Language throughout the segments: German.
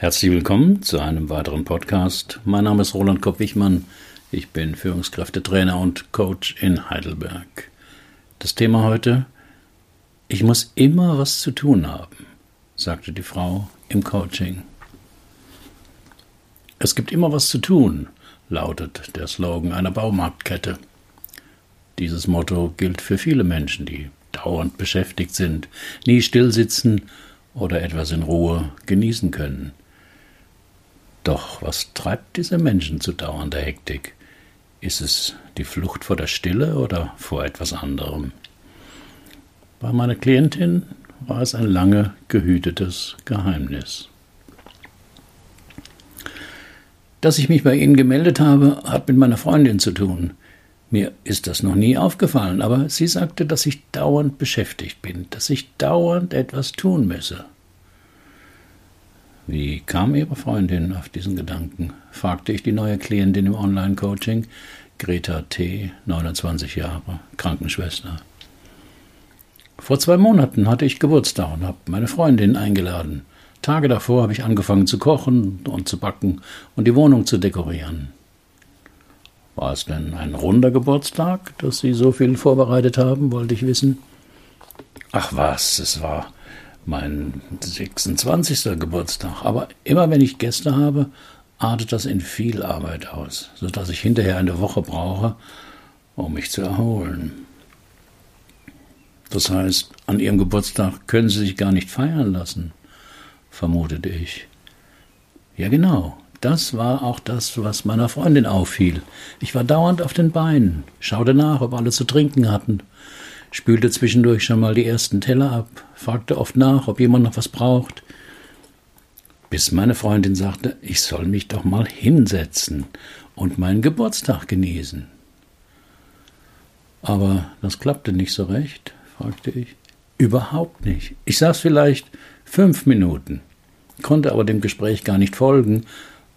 Herzlich willkommen zu einem weiteren Podcast. Mein Name ist Roland Kopp-Wichmann. Ich bin Führungskräftetrainer und Coach in Heidelberg. Das Thema heute: Ich muss immer was zu tun haben, sagte die Frau im Coaching. Es gibt immer was zu tun, lautet der Slogan einer Baumarktkette. Dieses Motto gilt für viele Menschen, die dauernd beschäftigt sind, nie stillsitzen oder etwas in Ruhe genießen können. Doch was treibt diese Menschen zu dauernder Hektik? Ist es die Flucht vor der Stille oder vor etwas anderem? Bei meiner Klientin war es ein lange gehütetes Geheimnis. Dass ich mich bei Ihnen gemeldet habe, hat mit meiner Freundin zu tun. Mir ist das noch nie aufgefallen, aber sie sagte, dass ich dauernd beschäftigt bin, dass ich dauernd etwas tun müsse. Wie kam Ihre Freundin auf diesen Gedanken? fragte ich die neue Klientin im Online-Coaching, Greta T., 29 Jahre, Krankenschwester. Vor zwei Monaten hatte ich Geburtstag und habe meine Freundin eingeladen. Tage davor habe ich angefangen zu kochen und zu backen und die Wohnung zu dekorieren. War es denn ein runder Geburtstag, dass Sie so viel vorbereitet haben, wollte ich wissen. Ach was, es war mein 26. Geburtstag. Aber immer wenn ich Gäste habe, artet das in viel Arbeit aus, sodass ich hinterher eine Woche brauche, um mich zu erholen. Das heißt, an Ihrem Geburtstag können Sie sich gar nicht feiern lassen, vermutete ich. Ja, genau. Das war auch das, was meiner Freundin auffiel. Ich war dauernd auf den Beinen, schaute nach, ob alle zu trinken hatten, spülte zwischendurch schon mal die ersten Teller ab, fragte oft nach, ob jemand noch was braucht, bis meine Freundin sagte, ich soll mich doch mal hinsetzen und meinen Geburtstag genießen. Aber das klappte nicht so recht, fragte ich. Überhaupt nicht. Ich saß vielleicht fünf Minuten, konnte aber dem Gespräch gar nicht folgen,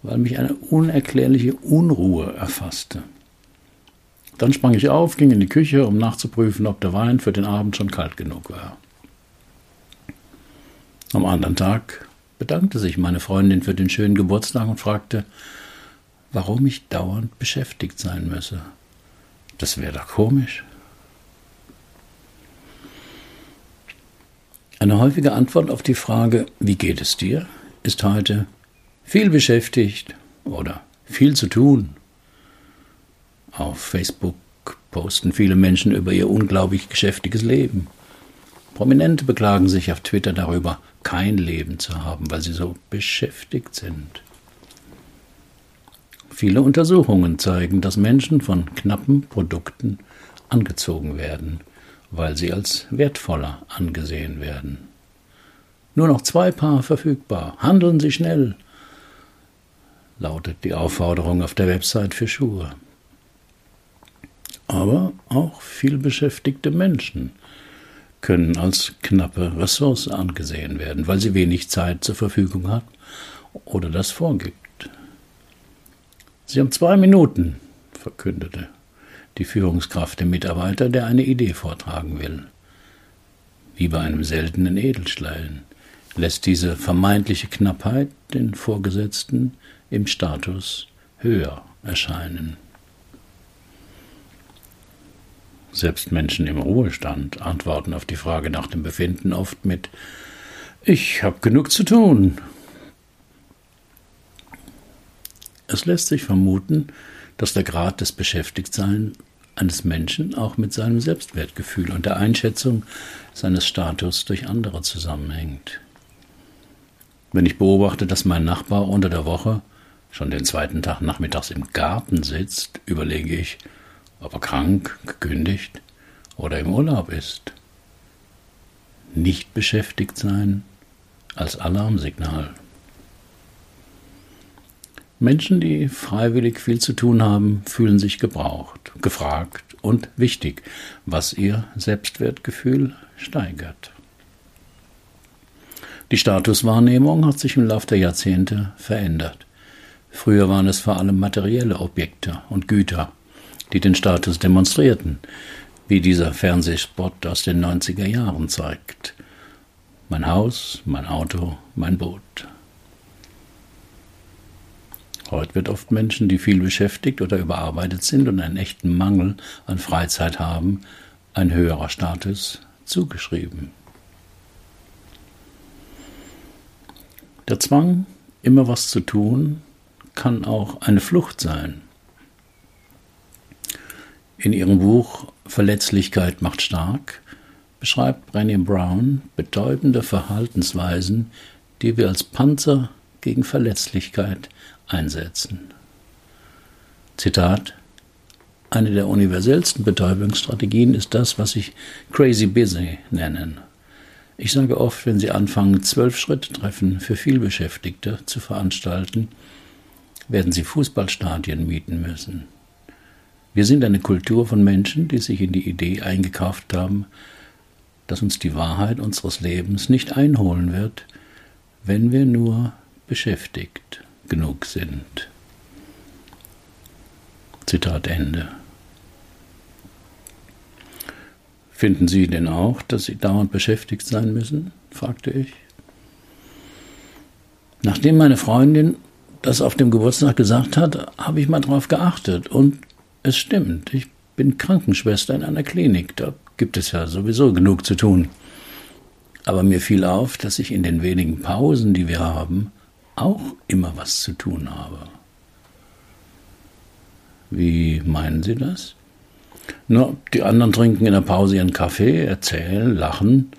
weil mich eine unerklärliche Unruhe erfasste. Dann sprang ich auf, ging in die Küche, um nachzuprüfen, ob der Wein für den Abend schon kalt genug war. Am anderen Tag bedankte sich meine Freundin für den schönen Geburtstag und fragte, warum ich dauernd beschäftigt sein müsse. Das wäre doch komisch. Eine häufige Antwort auf die Frage, wie geht es dir, ist heute viel beschäftigt oder viel zu tun auf Facebook posten viele Menschen über ihr unglaublich geschäftiges Leben. Prominente beklagen sich auf Twitter darüber, kein Leben zu haben, weil sie so beschäftigt sind. Viele Untersuchungen zeigen, dass Menschen von knappen Produkten angezogen werden, weil sie als wertvoller angesehen werden. Nur noch zwei Paar verfügbar. Handeln Sie schnell, lautet die Aufforderung auf der Website für Schuhe aber auch vielbeschäftigte Menschen können als knappe Ressource angesehen werden, weil sie wenig Zeit zur Verfügung hat oder das vorgibt. Sie haben zwei Minuten, verkündete die Führungskraft dem Mitarbeiter, der eine Idee vortragen will. Wie bei einem seltenen Edelstein lässt diese vermeintliche Knappheit den Vorgesetzten im Status höher erscheinen. Selbst Menschen im Ruhestand antworten auf die Frage nach dem Befinden oft mit Ich habe genug zu tun. Es lässt sich vermuten, dass der Grad des Beschäftigtseins eines Menschen auch mit seinem Selbstwertgefühl und der Einschätzung seines Status durch andere zusammenhängt. Wenn ich beobachte, dass mein Nachbar unter der Woche schon den zweiten Tag nachmittags im Garten sitzt, überlege ich, ob er krank, gekündigt oder im Urlaub ist. Nicht beschäftigt sein als Alarmsignal. Menschen, die freiwillig viel zu tun haben, fühlen sich gebraucht, gefragt und wichtig, was ihr Selbstwertgefühl steigert. Die Statuswahrnehmung hat sich im Laufe der Jahrzehnte verändert. Früher waren es vor allem materielle Objekte und Güter, die den Status demonstrierten, wie dieser Fernsehspot aus den 90er Jahren zeigt. Mein Haus, mein Auto, mein Boot. Heute wird oft Menschen, die viel beschäftigt oder überarbeitet sind und einen echten Mangel an Freizeit haben, ein höherer Status zugeschrieben. Der Zwang, immer was zu tun, kann auch eine Flucht sein. In ihrem Buch Verletzlichkeit macht stark beschreibt Brené Brown betäubende Verhaltensweisen, die wir als Panzer gegen Verletzlichkeit einsetzen. Zitat Eine der universellsten Betäubungsstrategien ist das, was ich Crazy Busy nennen. Ich sage oft, wenn Sie anfangen, zwölf Schritte-Treffen für vielbeschäftigte zu veranstalten, werden Sie Fußballstadien mieten müssen. Wir sind eine Kultur von Menschen, die sich in die Idee eingekauft haben, dass uns die Wahrheit unseres Lebens nicht einholen wird, wenn wir nur beschäftigt genug sind. Zitat Ende. Finden Sie denn auch, dass Sie dauernd beschäftigt sein müssen? fragte ich. Nachdem meine Freundin das auf dem Geburtstag gesagt hat, habe ich mal drauf geachtet. Und es stimmt, ich bin Krankenschwester in einer Klinik. Da gibt es ja sowieso genug zu tun. Aber mir fiel auf, dass ich in den wenigen Pausen, die wir haben, auch immer was zu tun habe. Wie meinen Sie das? Nur, die anderen trinken in der Pause ihren Kaffee, erzählen, lachen,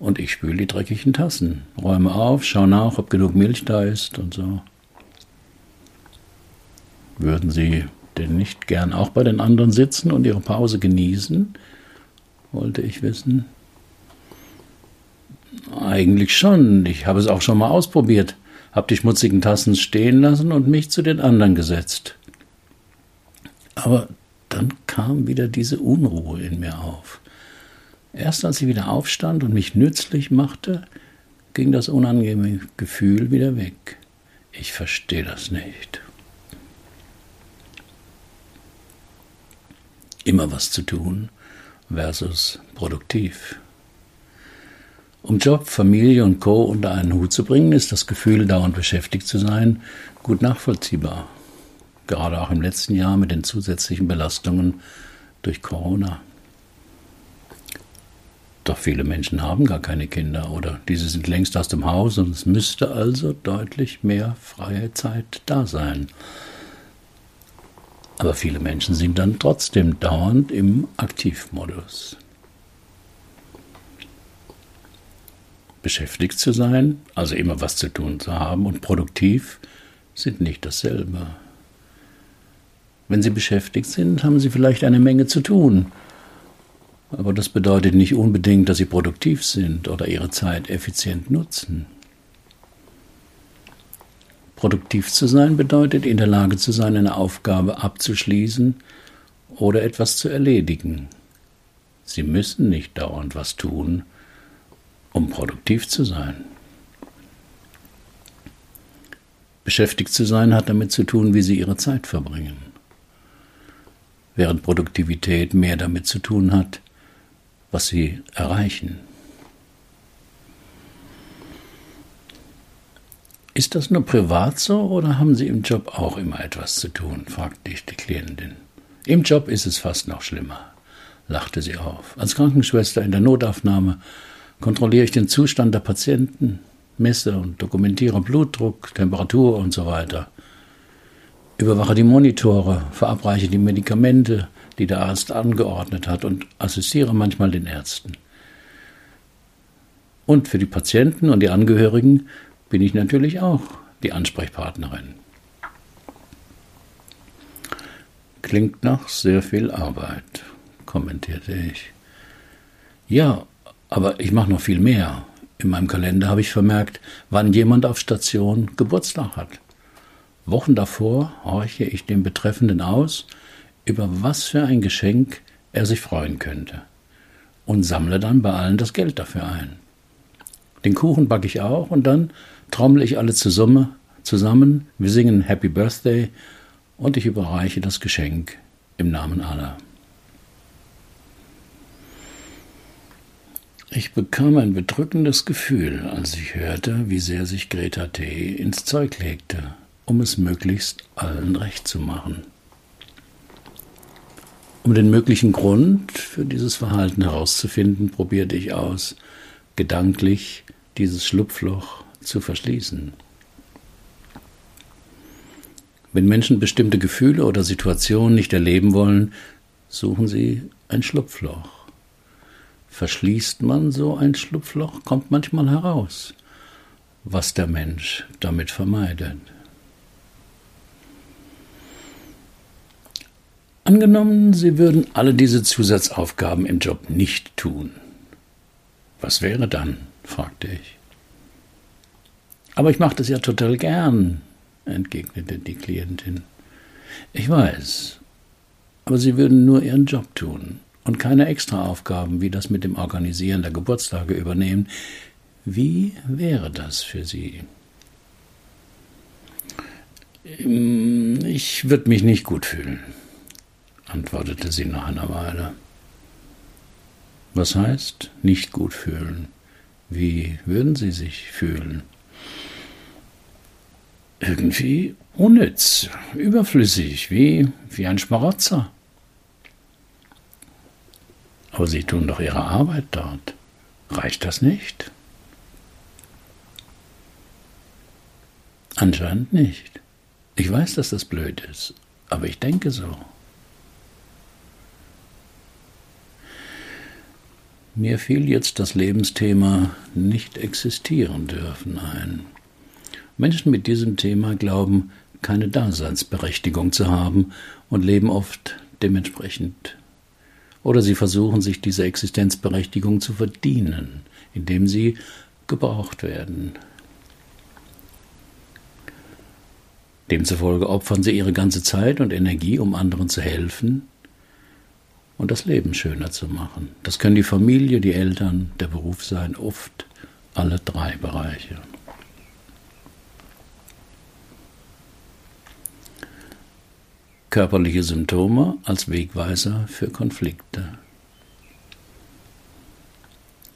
und ich spüle die dreckigen Tassen, räume auf, schaue nach, ob genug Milch da ist und so. Würden Sie denn nicht gern auch bei den anderen sitzen und Ihre Pause genießen? wollte ich wissen. Eigentlich schon. Ich habe es auch schon mal ausprobiert. Hab die schmutzigen Tassen stehen lassen und mich zu den anderen gesetzt. Aber dann kam wieder diese Unruhe in mir auf. Erst als ich wieder aufstand und mich nützlich machte, ging das unangenehme Gefühl wieder weg. Ich verstehe das nicht. Immer was zu tun versus produktiv. Um Job, Familie und Co. unter einen Hut zu bringen, ist das Gefühl, dauernd beschäftigt zu sein, gut nachvollziehbar. Gerade auch im letzten Jahr mit den zusätzlichen Belastungen durch Corona. Doch viele Menschen haben gar keine Kinder oder diese sind längst aus dem Haus und es müsste also deutlich mehr freie Zeit da sein. Aber viele Menschen sind dann trotzdem dauernd im Aktivmodus. Beschäftigt zu sein, also immer was zu tun zu haben und produktiv sind nicht dasselbe. Wenn Sie beschäftigt sind, haben Sie vielleicht eine Menge zu tun, aber das bedeutet nicht unbedingt, dass sie produktiv sind oder ihre Zeit effizient nutzen. Produktiv zu sein bedeutet, in der Lage zu sein, eine Aufgabe abzuschließen oder etwas zu erledigen. Sie müssen nicht dauernd was tun, um produktiv zu sein. Beschäftigt zu sein hat damit zu tun, wie Sie Ihre Zeit verbringen. Während Produktivität mehr damit zu tun hat, was sie erreichen. Ist das nur privat so oder haben Sie im Job auch immer etwas zu tun? fragte ich die Klientin. Im Job ist es fast noch schlimmer, lachte sie auf. Als Krankenschwester in der Notaufnahme kontrolliere ich den Zustand der Patienten, messe und dokumentiere Blutdruck, Temperatur und so weiter. Überwache die Monitore, verabreiche die Medikamente, die der Arzt angeordnet hat und assistiere manchmal den Ärzten. Und für die Patienten und die Angehörigen bin ich natürlich auch die Ansprechpartnerin. Klingt nach sehr viel Arbeit, kommentierte ich. Ja, aber ich mache noch viel mehr. In meinem Kalender habe ich vermerkt, wann jemand auf Station Geburtstag hat. Wochen davor horche ich den Betreffenden aus über was für ein Geschenk er sich freuen könnte und sammle dann bei allen das Geld dafür ein. Den Kuchen backe ich auch und dann trommle ich alle zusammen, zusammen, wir singen Happy Birthday und ich überreiche das Geschenk im Namen aller. Ich bekam ein bedrückendes Gefühl, als ich hörte, wie sehr sich Greta T. ins Zeug legte, um es möglichst allen recht zu machen. Um den möglichen Grund für dieses Verhalten herauszufinden, probierte ich aus, gedanklich dieses Schlupfloch zu verschließen. Wenn Menschen bestimmte Gefühle oder Situationen nicht erleben wollen, suchen sie ein Schlupfloch. Verschließt man so ein Schlupfloch, kommt manchmal heraus, was der Mensch damit vermeidet. Angenommen, Sie würden alle diese Zusatzaufgaben im Job nicht tun. Was wäre dann? fragte ich. Aber ich mache das ja total gern, entgegnete die Klientin. Ich weiß, aber Sie würden nur Ihren Job tun und keine Extraaufgaben wie das mit dem Organisieren der Geburtstage übernehmen. Wie wäre das für Sie? Ich würde mich nicht gut fühlen, antwortete sie nach einer Weile. Was heißt nicht gut fühlen? Wie würden Sie sich fühlen? Irgendwie unnütz, überflüssig, wie, wie ein Schmarotzer. Aber Sie tun doch Ihre Arbeit dort. Reicht das nicht? Anscheinend nicht. Ich weiß, dass das blöd ist, aber ich denke so. Mir fiel jetzt das Lebensthema nicht existieren dürfen ein. Menschen mit diesem Thema glauben, keine Daseinsberechtigung zu haben und leben oft dementsprechend. Oder sie versuchen sich diese Existenzberechtigung zu verdienen, indem sie gebraucht werden. Demzufolge opfern sie ihre ganze Zeit und Energie, um anderen zu helfen und das Leben schöner zu machen. Das können die Familie, die Eltern, der Beruf sein, oft alle drei Bereiche. Körperliche Symptome als Wegweiser für Konflikte.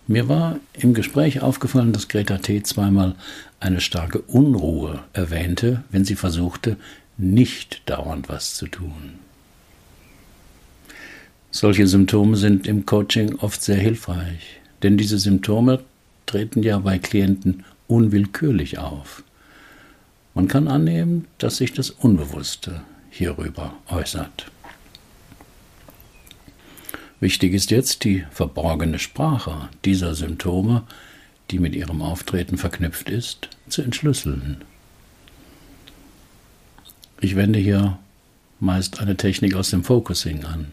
Mir war im Gespräch aufgefallen, dass Greta T. zweimal eine starke Unruhe erwähnte, wenn sie versuchte, nicht dauernd was zu tun. Solche Symptome sind im Coaching oft sehr hilfreich, denn diese Symptome treten ja bei Klienten unwillkürlich auf. Man kann annehmen, dass sich das Unbewusste hierüber äußert. Wichtig ist jetzt die verborgene Sprache dieser Symptome, die mit ihrem Auftreten verknüpft ist, zu entschlüsseln. Ich wende hier meist eine Technik aus dem Focusing an.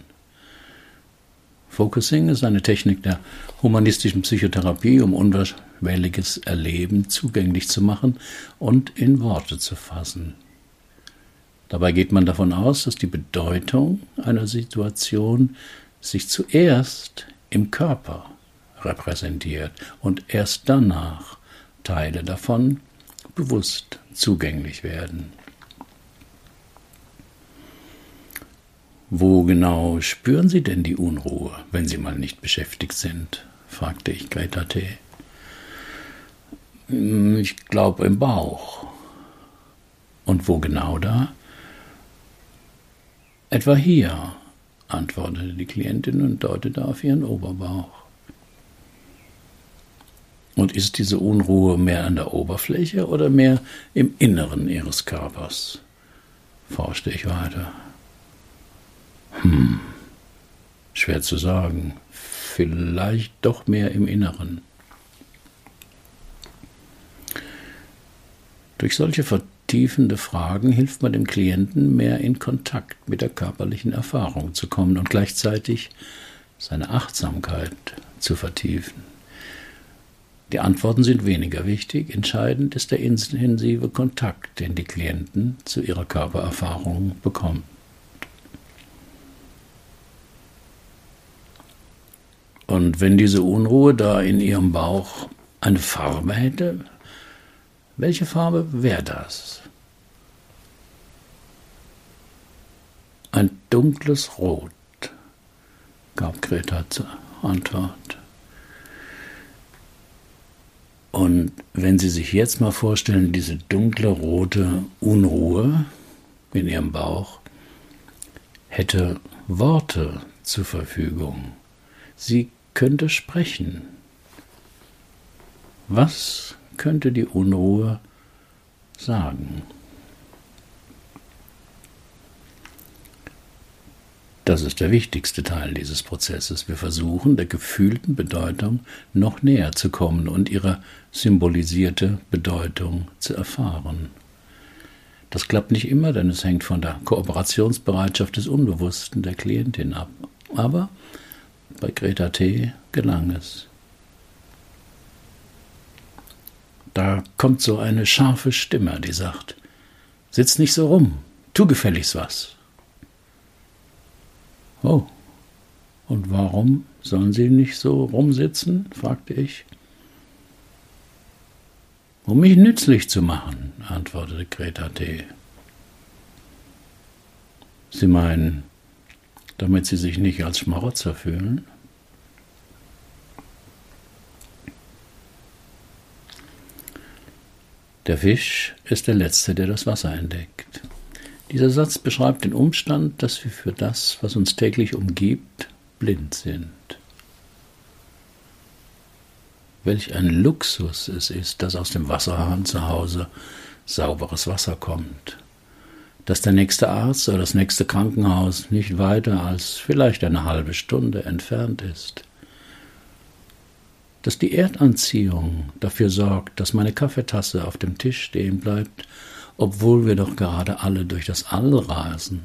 Focusing ist eine Technik der humanistischen Psychotherapie, um unschwelliges Erleben zugänglich zu machen und in Worte zu fassen. Dabei geht man davon aus, dass die Bedeutung einer Situation sich zuerst im Körper repräsentiert und erst danach Teile davon bewusst zugänglich werden. Wo genau spüren Sie denn die Unruhe, wenn Sie mal nicht beschäftigt sind? fragte ich Greta T. Ich glaube im Bauch. Und wo genau da? Etwa hier, antwortete die Klientin und deutete auf ihren Oberbauch. Und ist diese Unruhe mehr an der Oberfläche oder mehr im Inneren ihres Körpers? forschte ich weiter. Hm, schwer zu sagen. Vielleicht doch mehr im Inneren. Durch solche tiefende Fragen hilft man dem Klienten, mehr in Kontakt mit der körperlichen Erfahrung zu kommen und gleichzeitig seine Achtsamkeit zu vertiefen. Die Antworten sind weniger wichtig, entscheidend ist der intensive Kontakt, den die Klienten zu ihrer Körpererfahrung bekommen. Und wenn diese Unruhe da in ihrem Bauch eine Farbe hätte, welche Farbe wäre das? Ein dunkles Rot, gab Greta zur Antwort. Und wenn Sie sich jetzt mal vorstellen, diese dunkle rote Unruhe in Ihrem Bauch hätte Worte zur Verfügung. Sie könnte sprechen. Was könnte die Unruhe sagen? Das ist der wichtigste Teil dieses Prozesses. Wir versuchen, der gefühlten Bedeutung noch näher zu kommen und ihre symbolisierte Bedeutung zu erfahren. Das klappt nicht immer, denn es hängt von der Kooperationsbereitschaft des Unbewussten der Klientin ab. Aber bei Greta T. gelang es. Da kommt so eine scharfe Stimme, die sagt, Sitz nicht so rum, tu gefälligst was. Oh, und warum sollen Sie nicht so rumsitzen? fragte ich. Um mich nützlich zu machen, antwortete Greta T. Sie meinen, damit Sie sich nicht als Schmarotzer fühlen? Der Fisch ist der Letzte, der das Wasser entdeckt. Dieser Satz beschreibt den Umstand, dass wir für das, was uns täglich umgibt, blind sind. Welch ein Luxus es ist, dass aus dem Wasserhahn zu Hause sauberes Wasser kommt, dass der nächste Arzt oder das nächste Krankenhaus nicht weiter als vielleicht eine halbe Stunde entfernt ist, dass die Erdanziehung dafür sorgt, dass meine Kaffeetasse auf dem Tisch stehen bleibt obwohl wir doch gerade alle durch das All rasen.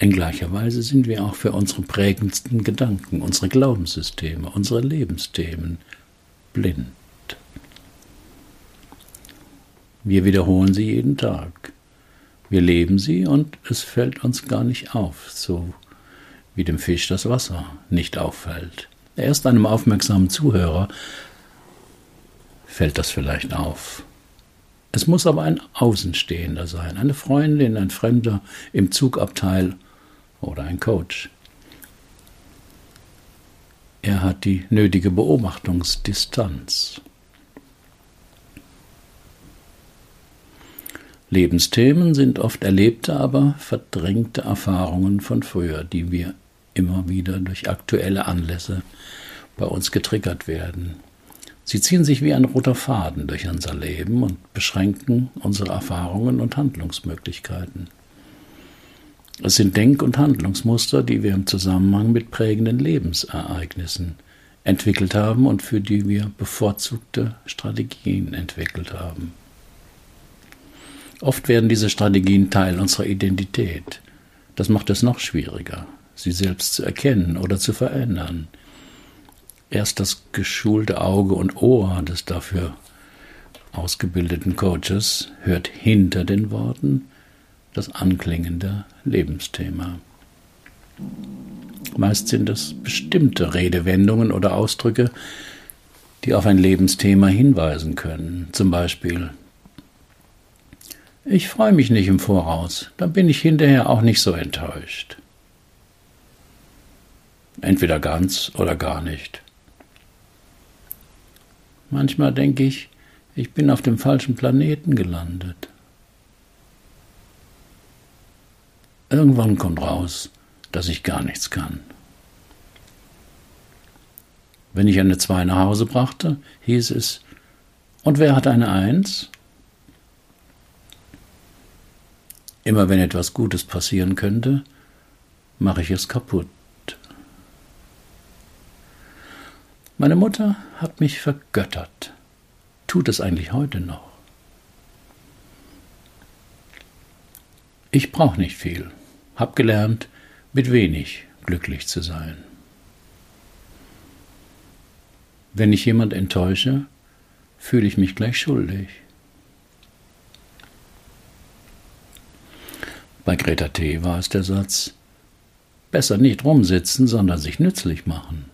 In gleicher Weise sind wir auch für unsere prägendsten Gedanken, unsere Glaubenssysteme, unsere Lebensthemen blind. Wir wiederholen sie jeden Tag. Wir leben sie und es fällt uns gar nicht auf, so wie dem Fisch das Wasser nicht auffällt. Erst einem aufmerksamen Zuhörer fällt das vielleicht auf. Es muss aber ein Außenstehender sein, eine Freundin, ein Fremder im Zugabteil oder ein Coach. Er hat die nötige Beobachtungsdistanz. Lebensthemen sind oft erlebte, aber verdrängte Erfahrungen von früher, die wir immer wieder durch aktuelle Anlässe bei uns getriggert werden. Sie ziehen sich wie ein roter Faden durch unser Leben und beschränken unsere Erfahrungen und Handlungsmöglichkeiten. Es sind Denk- und Handlungsmuster, die wir im Zusammenhang mit prägenden Lebensereignissen entwickelt haben und für die wir bevorzugte Strategien entwickelt haben. Oft werden diese Strategien Teil unserer Identität. Das macht es noch schwieriger, sie selbst zu erkennen oder zu verändern, Erst das geschulte Auge und Ohr des dafür ausgebildeten Coaches hört hinter den Worten das anklingende Lebensthema. Meist sind es bestimmte Redewendungen oder Ausdrücke, die auf ein Lebensthema hinweisen können. Zum Beispiel Ich freue mich nicht im Voraus, dann bin ich hinterher auch nicht so enttäuscht. Entweder ganz oder gar nicht. Manchmal denke ich, ich bin auf dem falschen Planeten gelandet. Irgendwann kommt raus, dass ich gar nichts kann. Wenn ich eine Zwei nach Hause brachte, hieß es, und wer hat eine Eins? Immer wenn etwas Gutes passieren könnte, mache ich es kaputt. Meine Mutter hat mich vergöttert, tut es eigentlich heute noch. Ich brauche nicht viel, hab gelernt, mit wenig glücklich zu sein. Wenn ich jemand enttäusche, fühle ich mich gleich schuldig. Bei Greta T. war es der Satz, besser nicht rumsitzen, sondern sich nützlich machen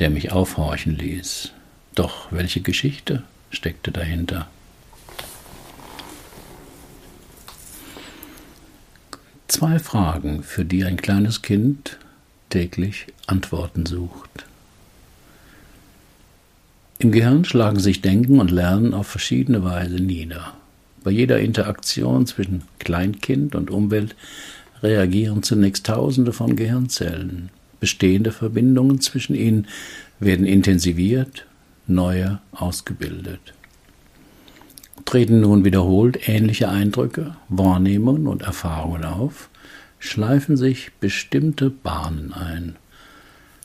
der mich aufhorchen ließ. Doch welche Geschichte steckte dahinter? Zwei Fragen, für die ein kleines Kind täglich Antworten sucht. Im Gehirn schlagen sich Denken und Lernen auf verschiedene Weise nieder. Bei jeder Interaktion zwischen Kleinkind und Umwelt reagieren zunächst Tausende von Gehirnzellen. Bestehende Verbindungen zwischen ihnen werden intensiviert, neue ausgebildet. Treten nun wiederholt ähnliche Eindrücke, Wahrnehmungen und Erfahrungen auf, schleifen sich bestimmte Bahnen ein.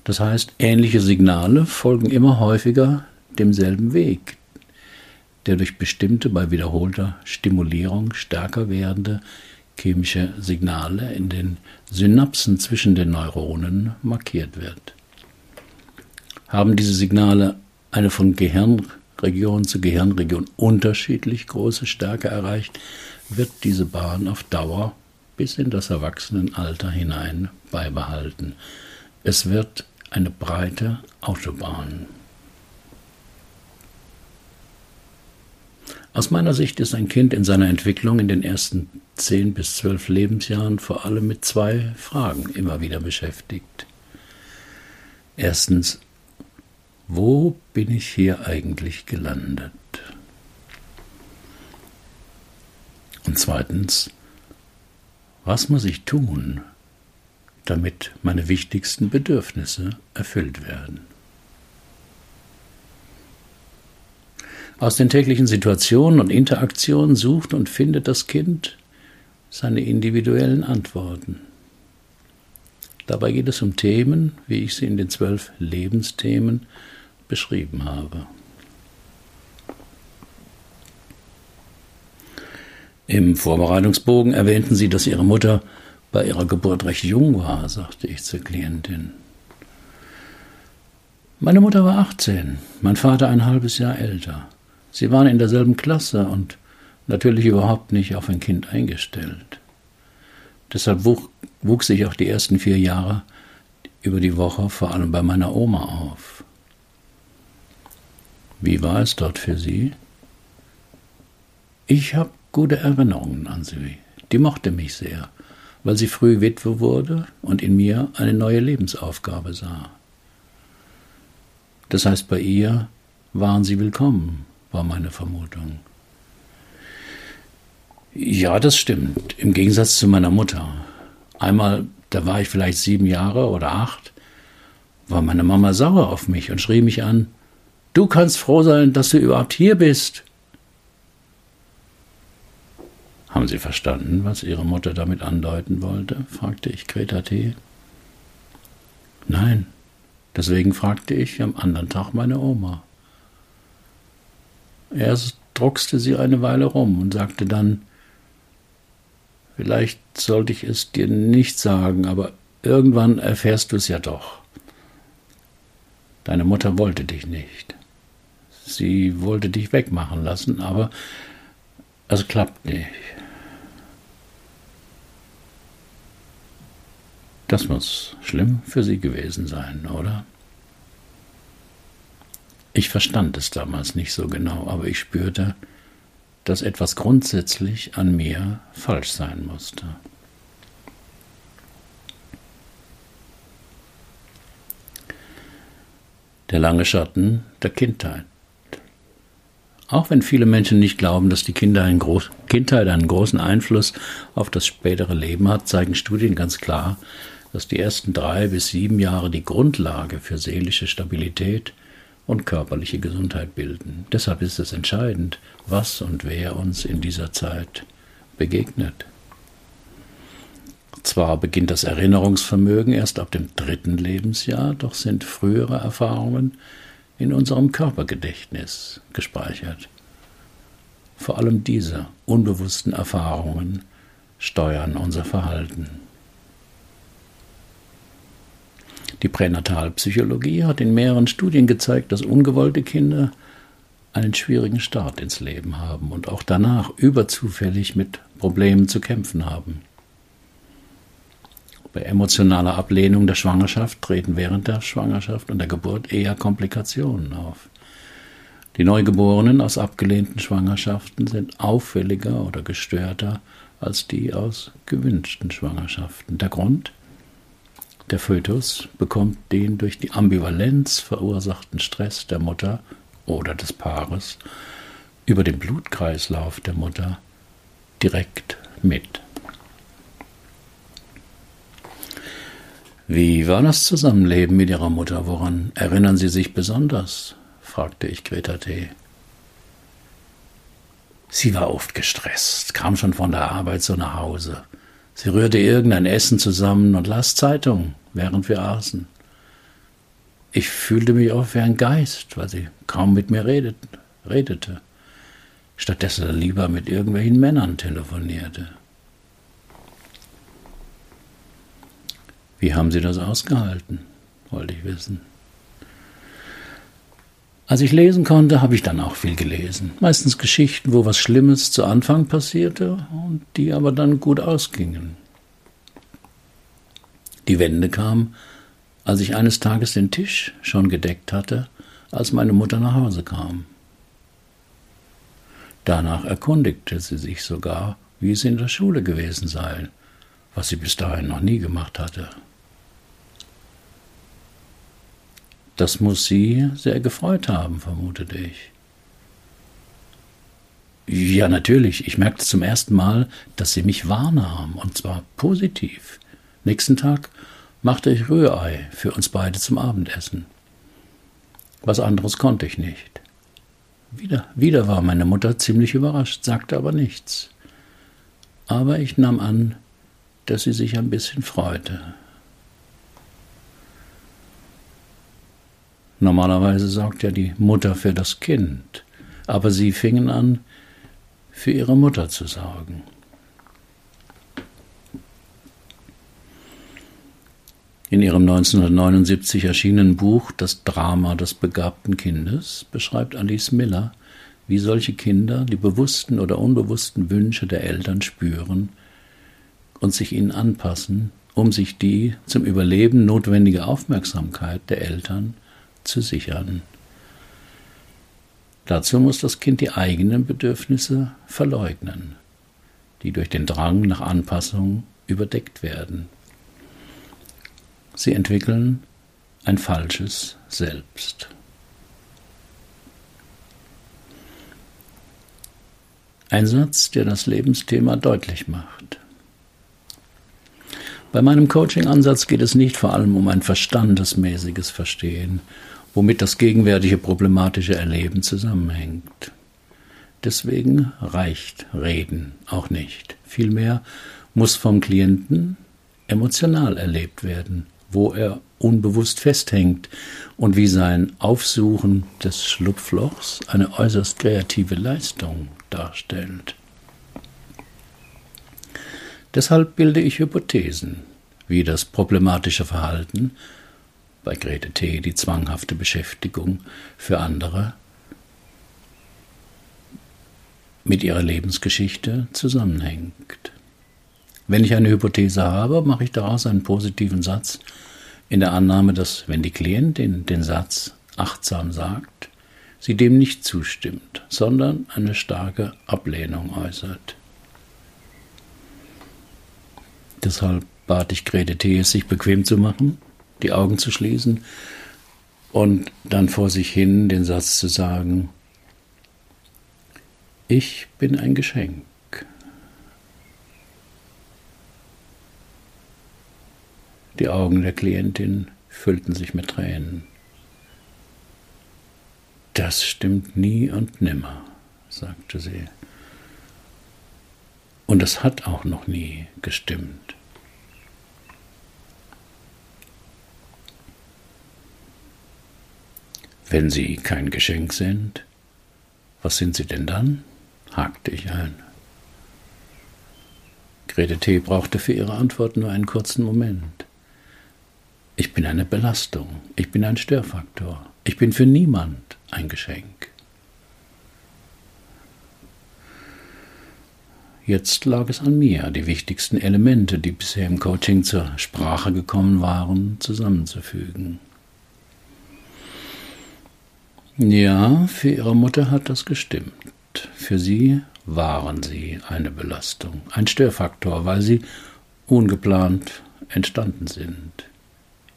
Das heißt, ähnliche Signale folgen immer häufiger demselben Weg, der durch bestimmte bei wiederholter Stimulierung stärker werdende chemische Signale in den Synapsen zwischen den Neuronen markiert wird. Haben diese Signale eine von Gehirnregion zu Gehirnregion unterschiedlich große Stärke erreicht, wird diese Bahn auf Dauer bis in das Erwachsenenalter hinein beibehalten. Es wird eine breite Autobahn. Aus meiner Sicht ist ein Kind in seiner Entwicklung in den ersten zehn bis zwölf Lebensjahren vor allem mit zwei Fragen immer wieder beschäftigt. Erstens, wo bin ich hier eigentlich gelandet? Und zweitens, was muss ich tun, damit meine wichtigsten Bedürfnisse erfüllt werden? Aus den täglichen Situationen und Interaktionen sucht und findet das Kind seine individuellen Antworten. Dabei geht es um Themen, wie ich sie in den zwölf Lebensthemen beschrieben habe. Im Vorbereitungsbogen erwähnten Sie, dass Ihre Mutter bei ihrer Geburt recht jung war, sagte ich zur Klientin. Meine Mutter war 18, mein Vater ein halbes Jahr älter. Sie waren in derselben Klasse und natürlich überhaupt nicht auf ein Kind eingestellt. Deshalb wuchs ich auch die ersten vier Jahre über die Woche vor allem bei meiner Oma auf. Wie war es dort für Sie? Ich habe gute Erinnerungen an sie. Die mochte mich sehr, weil sie früh Witwe wurde und in mir eine neue Lebensaufgabe sah. Das heißt, bei ihr waren sie willkommen, war meine Vermutung. Ja, das stimmt. Im Gegensatz zu meiner Mutter. Einmal, da war ich vielleicht sieben Jahre oder acht, war meine Mama sauer auf mich und schrie mich an, Du kannst froh sein, dass du überhaupt hier bist. Haben Sie verstanden, was Ihre Mutter damit andeuten wollte? fragte ich Greta T. Nein, deswegen fragte ich am anderen Tag meine Oma. Erst druckste sie eine Weile rum und sagte dann, vielleicht sollte ich es dir nicht sagen, aber irgendwann erfährst du es ja doch. Deine Mutter wollte dich nicht. Sie wollte dich wegmachen lassen, aber es klappt nicht. Das muss schlimm für sie gewesen sein, oder? Ich verstand es damals nicht so genau, aber ich spürte, dass etwas grundsätzlich an mir falsch sein musste. Der lange Schatten der Kindheit. Auch wenn viele Menschen nicht glauben, dass die Kindheit einen, Kindheit einen großen Einfluss auf das spätere Leben hat, zeigen Studien ganz klar, dass die ersten drei bis sieben Jahre die Grundlage für seelische Stabilität, und körperliche Gesundheit bilden. Deshalb ist es entscheidend, was und wer uns in dieser Zeit begegnet. Zwar beginnt das Erinnerungsvermögen erst ab dem dritten Lebensjahr, doch sind frühere Erfahrungen in unserem Körpergedächtnis gespeichert. Vor allem diese unbewussten Erfahrungen steuern unser Verhalten. Die Pränatalpsychologie hat in mehreren Studien gezeigt, dass ungewollte Kinder einen schwierigen Start ins Leben haben und auch danach überzufällig mit Problemen zu kämpfen haben. Bei emotionaler Ablehnung der Schwangerschaft treten während der Schwangerschaft und der Geburt eher Komplikationen auf. Die Neugeborenen aus abgelehnten Schwangerschaften sind auffälliger oder gestörter als die aus gewünschten Schwangerschaften. Der Grund? Der Fötus bekommt den durch die Ambivalenz verursachten Stress der Mutter oder des Paares über den Blutkreislauf der Mutter direkt mit. Wie war das Zusammenleben mit Ihrer Mutter? Woran erinnern Sie sich besonders? fragte ich Greta T. Sie war oft gestresst, kam schon von der Arbeit so nach Hause. Sie rührte irgendein Essen zusammen und las Zeitung, während wir aßen. Ich fühlte mich oft wie ein Geist, weil sie kaum mit mir redet, redete, stattdessen lieber mit irgendwelchen Männern telefonierte. Wie haben Sie das ausgehalten? wollte ich wissen. Als ich lesen konnte, habe ich dann auch viel gelesen. Meistens Geschichten, wo was Schlimmes zu Anfang passierte und die aber dann gut ausgingen. Die Wende kam, als ich eines Tages den Tisch schon gedeckt hatte, als meine Mutter nach Hause kam. Danach erkundigte sie sich sogar, wie es in der Schule gewesen sei, was sie bis dahin noch nie gemacht hatte. Das muss sie sehr gefreut haben, vermutete ich. Ja, natürlich. Ich merkte zum ersten Mal, dass sie mich wahrnahm, und zwar positiv. Nächsten Tag machte ich Rührei für uns beide zum Abendessen. Was anderes konnte ich nicht. Wieder, wieder war meine Mutter ziemlich überrascht, sagte aber nichts. Aber ich nahm an, dass sie sich ein bisschen freute. Normalerweise sorgt ja die Mutter für das Kind, aber sie fingen an, für ihre Mutter zu sorgen. In ihrem 1979 erschienenen Buch Das Drama des begabten Kindes beschreibt Alice Miller, wie solche Kinder die bewussten oder unbewussten Wünsche der Eltern spüren und sich ihnen anpassen, um sich die zum Überleben notwendige Aufmerksamkeit der Eltern zu sichern. Dazu muss das Kind die eigenen Bedürfnisse verleugnen, die durch den Drang nach Anpassung überdeckt werden. Sie entwickeln ein falsches Selbst. Ein Satz, der das Lebensthema deutlich macht. Bei meinem Coaching-Ansatz geht es nicht vor allem um ein verstandesmäßiges Verstehen womit das gegenwärtige problematische Erleben zusammenhängt. Deswegen reicht Reden auch nicht. Vielmehr muss vom Klienten emotional erlebt werden, wo er unbewusst festhängt und wie sein Aufsuchen des Schlupflochs eine äußerst kreative Leistung darstellt. Deshalb bilde ich Hypothesen, wie das problematische Verhalten bei Grete T. die zwanghafte Beschäftigung für andere mit ihrer Lebensgeschichte zusammenhängt. Wenn ich eine Hypothese habe, mache ich daraus einen positiven Satz in der Annahme, dass, wenn die Klientin den Satz achtsam sagt, sie dem nicht zustimmt, sondern eine starke Ablehnung äußert. Deshalb bat ich Grete T., es sich bequem zu machen die Augen zu schließen und dann vor sich hin den Satz zu sagen, ich bin ein Geschenk. Die Augen der Klientin füllten sich mit Tränen. Das stimmt nie und nimmer, sagte sie. Und es hat auch noch nie gestimmt. Wenn Sie kein Geschenk sind, was sind Sie denn dann? hakte ich ein. Grete T. brauchte für ihre Antwort nur einen kurzen Moment. Ich bin eine Belastung, ich bin ein Störfaktor, ich bin für niemand ein Geschenk. Jetzt lag es an mir, die wichtigsten Elemente, die bisher im Coaching zur Sprache gekommen waren, zusammenzufügen. Ja, für ihre Mutter hat das gestimmt. Für sie waren sie eine Belastung, ein Störfaktor, weil sie ungeplant entstanden sind.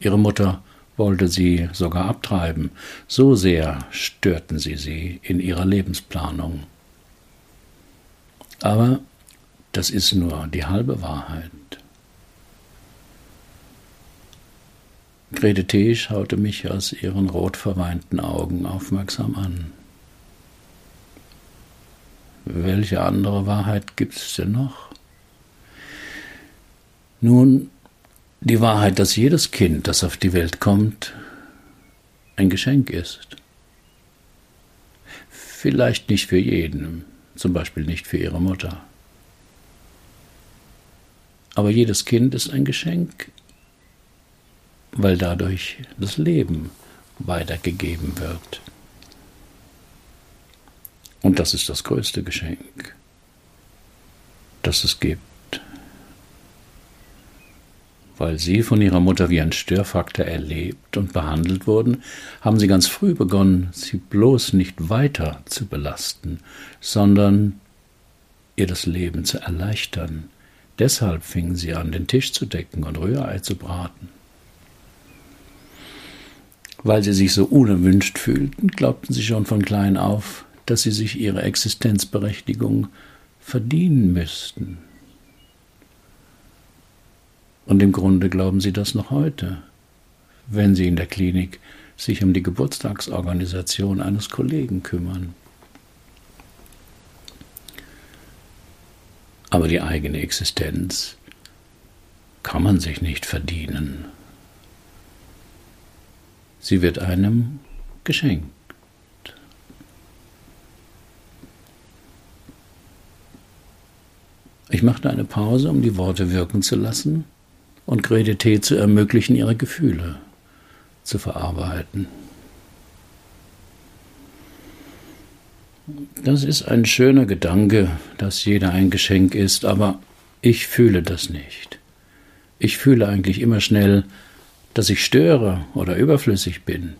Ihre Mutter wollte sie sogar abtreiben, so sehr störten sie sie in ihrer Lebensplanung. Aber das ist nur die halbe Wahrheit. Grete T. schaute mich aus ihren rot verweinten Augen aufmerksam an. Welche andere Wahrheit gibt es denn noch? Nun, die Wahrheit, dass jedes Kind, das auf die Welt kommt, ein Geschenk ist. Vielleicht nicht für jeden, zum Beispiel nicht für ihre Mutter. Aber jedes Kind ist ein Geschenk, weil dadurch das Leben weitergegeben wird. Und das ist das größte Geschenk, das es gibt. Weil sie von ihrer Mutter wie ein Störfaktor erlebt und behandelt wurden, haben sie ganz früh begonnen, sie bloß nicht weiter zu belasten, sondern ihr das Leben zu erleichtern. Deshalb fingen sie an, den Tisch zu decken und Rührei zu braten. Weil sie sich so unerwünscht fühlten, glaubten sie schon von klein auf, dass sie sich ihre Existenzberechtigung verdienen müssten. Und im Grunde glauben sie das noch heute, wenn sie in der Klinik sich um die Geburtstagsorganisation eines Kollegen kümmern. Aber die eigene Existenz kann man sich nicht verdienen. Sie wird einem geschenkt. Ich machte eine Pause, um die Worte wirken zu lassen und Grete T. zu ermöglichen, ihre Gefühle zu verarbeiten. Das ist ein schöner Gedanke, dass jeder ein Geschenk ist, aber ich fühle das nicht. Ich fühle eigentlich immer schnell, dass ich störe oder überflüssig bin.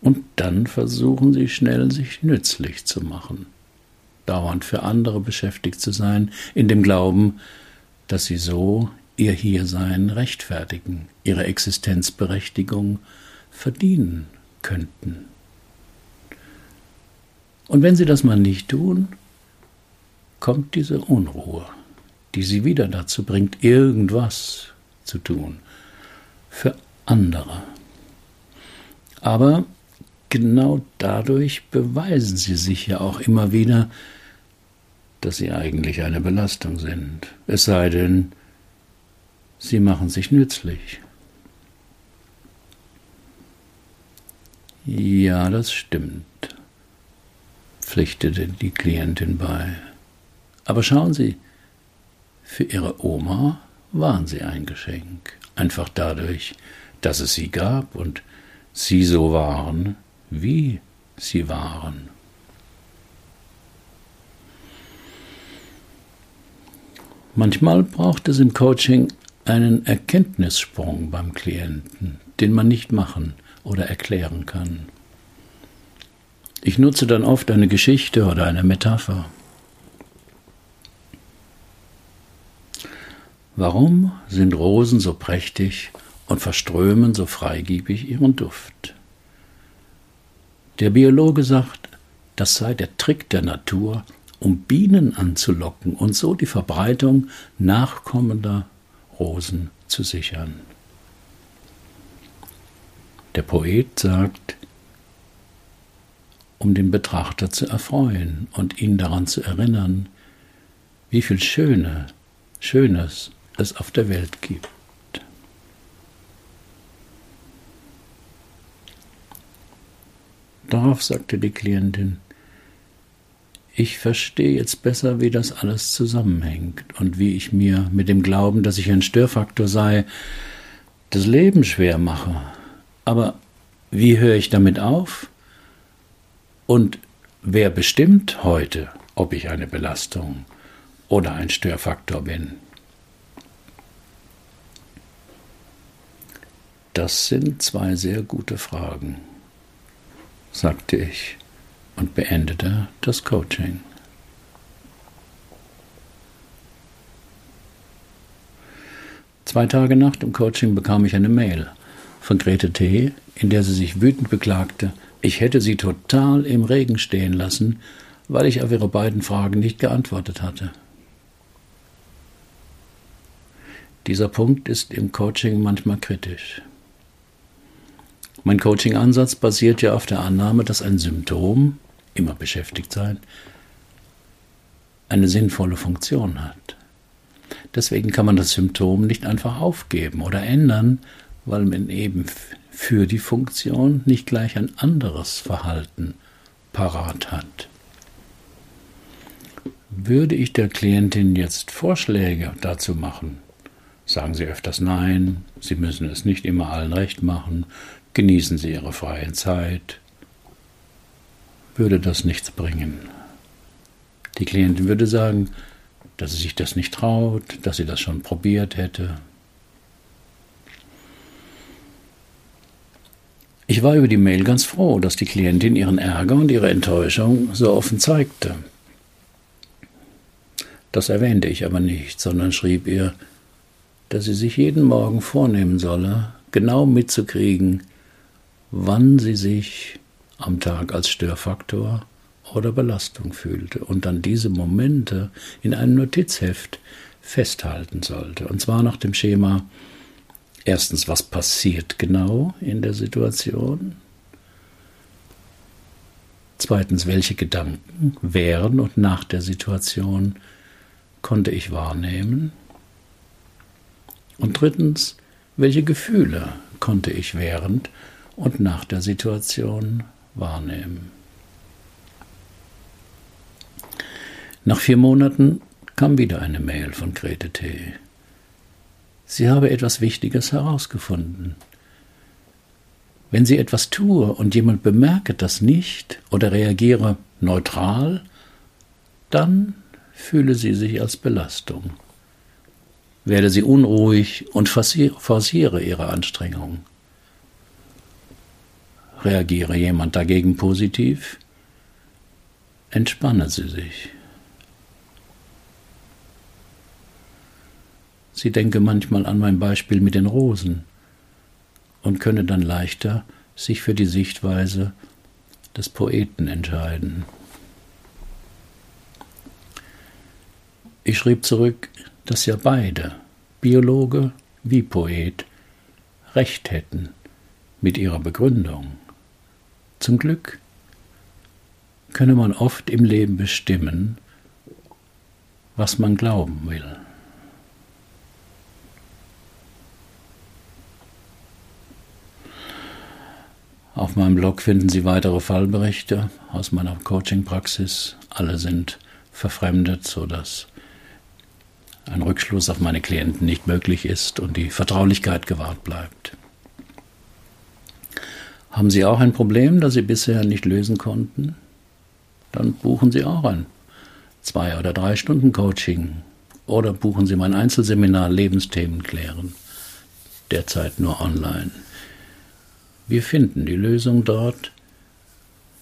Und dann versuchen sie schnell, sich nützlich zu machen, dauernd für andere beschäftigt zu sein, in dem Glauben, dass sie so ihr Hiersein rechtfertigen, ihre Existenzberechtigung verdienen könnten. Und wenn sie das mal nicht tun, kommt diese Unruhe, die sie wieder dazu bringt, irgendwas zu tun für andere. Aber genau dadurch beweisen sie sich ja auch immer wieder, dass sie eigentlich eine Belastung sind. Es sei denn, sie machen sich nützlich. Ja, das stimmt, pflichtete die Klientin bei. Aber schauen Sie, für Ihre Oma waren Sie ein Geschenk, einfach dadurch, dass es sie gab und Sie so waren, wie sie waren. Manchmal braucht es im Coaching einen Erkenntnissprung beim Klienten, den man nicht machen oder erklären kann. Ich nutze dann oft eine Geschichte oder eine Metapher. Warum sind Rosen so prächtig und verströmen so freigiebig ihren Duft? Der Biologe sagt, das sei der Trick der Natur, um Bienen anzulocken und so die Verbreitung nachkommender Rosen zu sichern. Der Poet sagt, um den Betrachter zu erfreuen und ihn daran zu erinnern, wie viel Schöne, Schönes es auf der Welt gibt. Darauf sagte die Klientin, ich verstehe jetzt besser, wie das alles zusammenhängt und wie ich mir mit dem Glauben, dass ich ein Störfaktor sei, das Leben schwer mache. Aber wie höre ich damit auf? Und wer bestimmt heute, ob ich eine Belastung oder ein Störfaktor bin? Das sind zwei sehr gute Fragen sagte ich und beendete das Coaching. Zwei Tage nach dem Coaching bekam ich eine Mail von Grete T., in der sie sich wütend beklagte, ich hätte sie total im Regen stehen lassen, weil ich auf ihre beiden Fragen nicht geantwortet hatte. Dieser Punkt ist im Coaching manchmal kritisch. Mein Coaching-Ansatz basiert ja auf der Annahme, dass ein Symptom, immer beschäftigt sein, eine sinnvolle Funktion hat. Deswegen kann man das Symptom nicht einfach aufgeben oder ändern, weil man eben für die Funktion nicht gleich ein anderes Verhalten parat hat. Würde ich der Klientin jetzt Vorschläge dazu machen, sagen Sie öfters Nein, Sie müssen es nicht immer allen recht machen, genießen Sie Ihre freie Zeit, würde das nichts bringen. Die Klientin würde sagen, dass sie sich das nicht traut, dass sie das schon probiert hätte. Ich war über die Mail ganz froh, dass die Klientin ihren Ärger und ihre Enttäuschung so offen zeigte. Das erwähnte ich aber nicht, sondern schrieb ihr, dass sie sich jeden Morgen vornehmen solle, genau mitzukriegen, wann sie sich am Tag als Störfaktor oder Belastung fühlte und dann diese Momente in einem Notizheft festhalten sollte. Und zwar nach dem Schema erstens, was passiert genau in der Situation? Zweitens, welche Gedanken während und nach der Situation konnte ich wahrnehmen? Und drittens, welche Gefühle konnte ich während und nach der Situation wahrnehmen? Nach vier Monaten kam wieder eine Mail von Grete T. Sie habe etwas Wichtiges herausgefunden. Wenn sie etwas tue und jemand bemerke das nicht oder reagiere neutral, dann fühle sie sich als Belastung. Werde sie unruhig und forciere ihre Anstrengung. Reagiere jemand dagegen positiv, entspanne sie sich. Sie denke manchmal an mein Beispiel mit den Rosen und könne dann leichter sich für die Sichtweise des Poeten entscheiden. Ich schrieb zurück, dass ja beide, Biologe wie Poet, recht hätten mit ihrer Begründung. Zum Glück könne man oft im Leben bestimmen, was man glauben will. Auf meinem Blog finden Sie weitere Fallberichte aus meiner Coaching-Praxis. Alle sind verfremdet, sodass ein Rückschluss auf meine Klienten nicht möglich ist und die Vertraulichkeit gewahrt bleibt. Haben Sie auch ein Problem, das Sie bisher nicht lösen konnten? Dann buchen Sie auch ein zwei oder drei Stunden Coaching oder buchen Sie mein Einzelseminar Lebensthemen klären. Derzeit nur online. Wir finden die Lösung dort,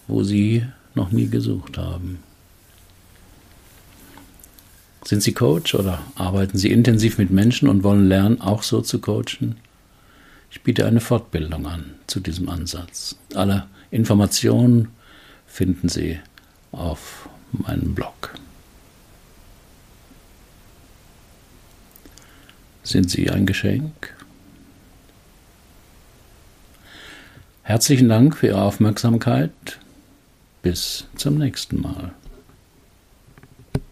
wo Sie noch nie gesucht haben. Sind Sie Coach oder arbeiten Sie intensiv mit Menschen und wollen lernen, auch so zu coachen? Ich biete eine Fortbildung an zu diesem Ansatz. Alle Informationen finden Sie auf meinem Blog. Sind Sie ein Geschenk? Herzlichen Dank für Ihre Aufmerksamkeit. Bis zum nächsten Mal.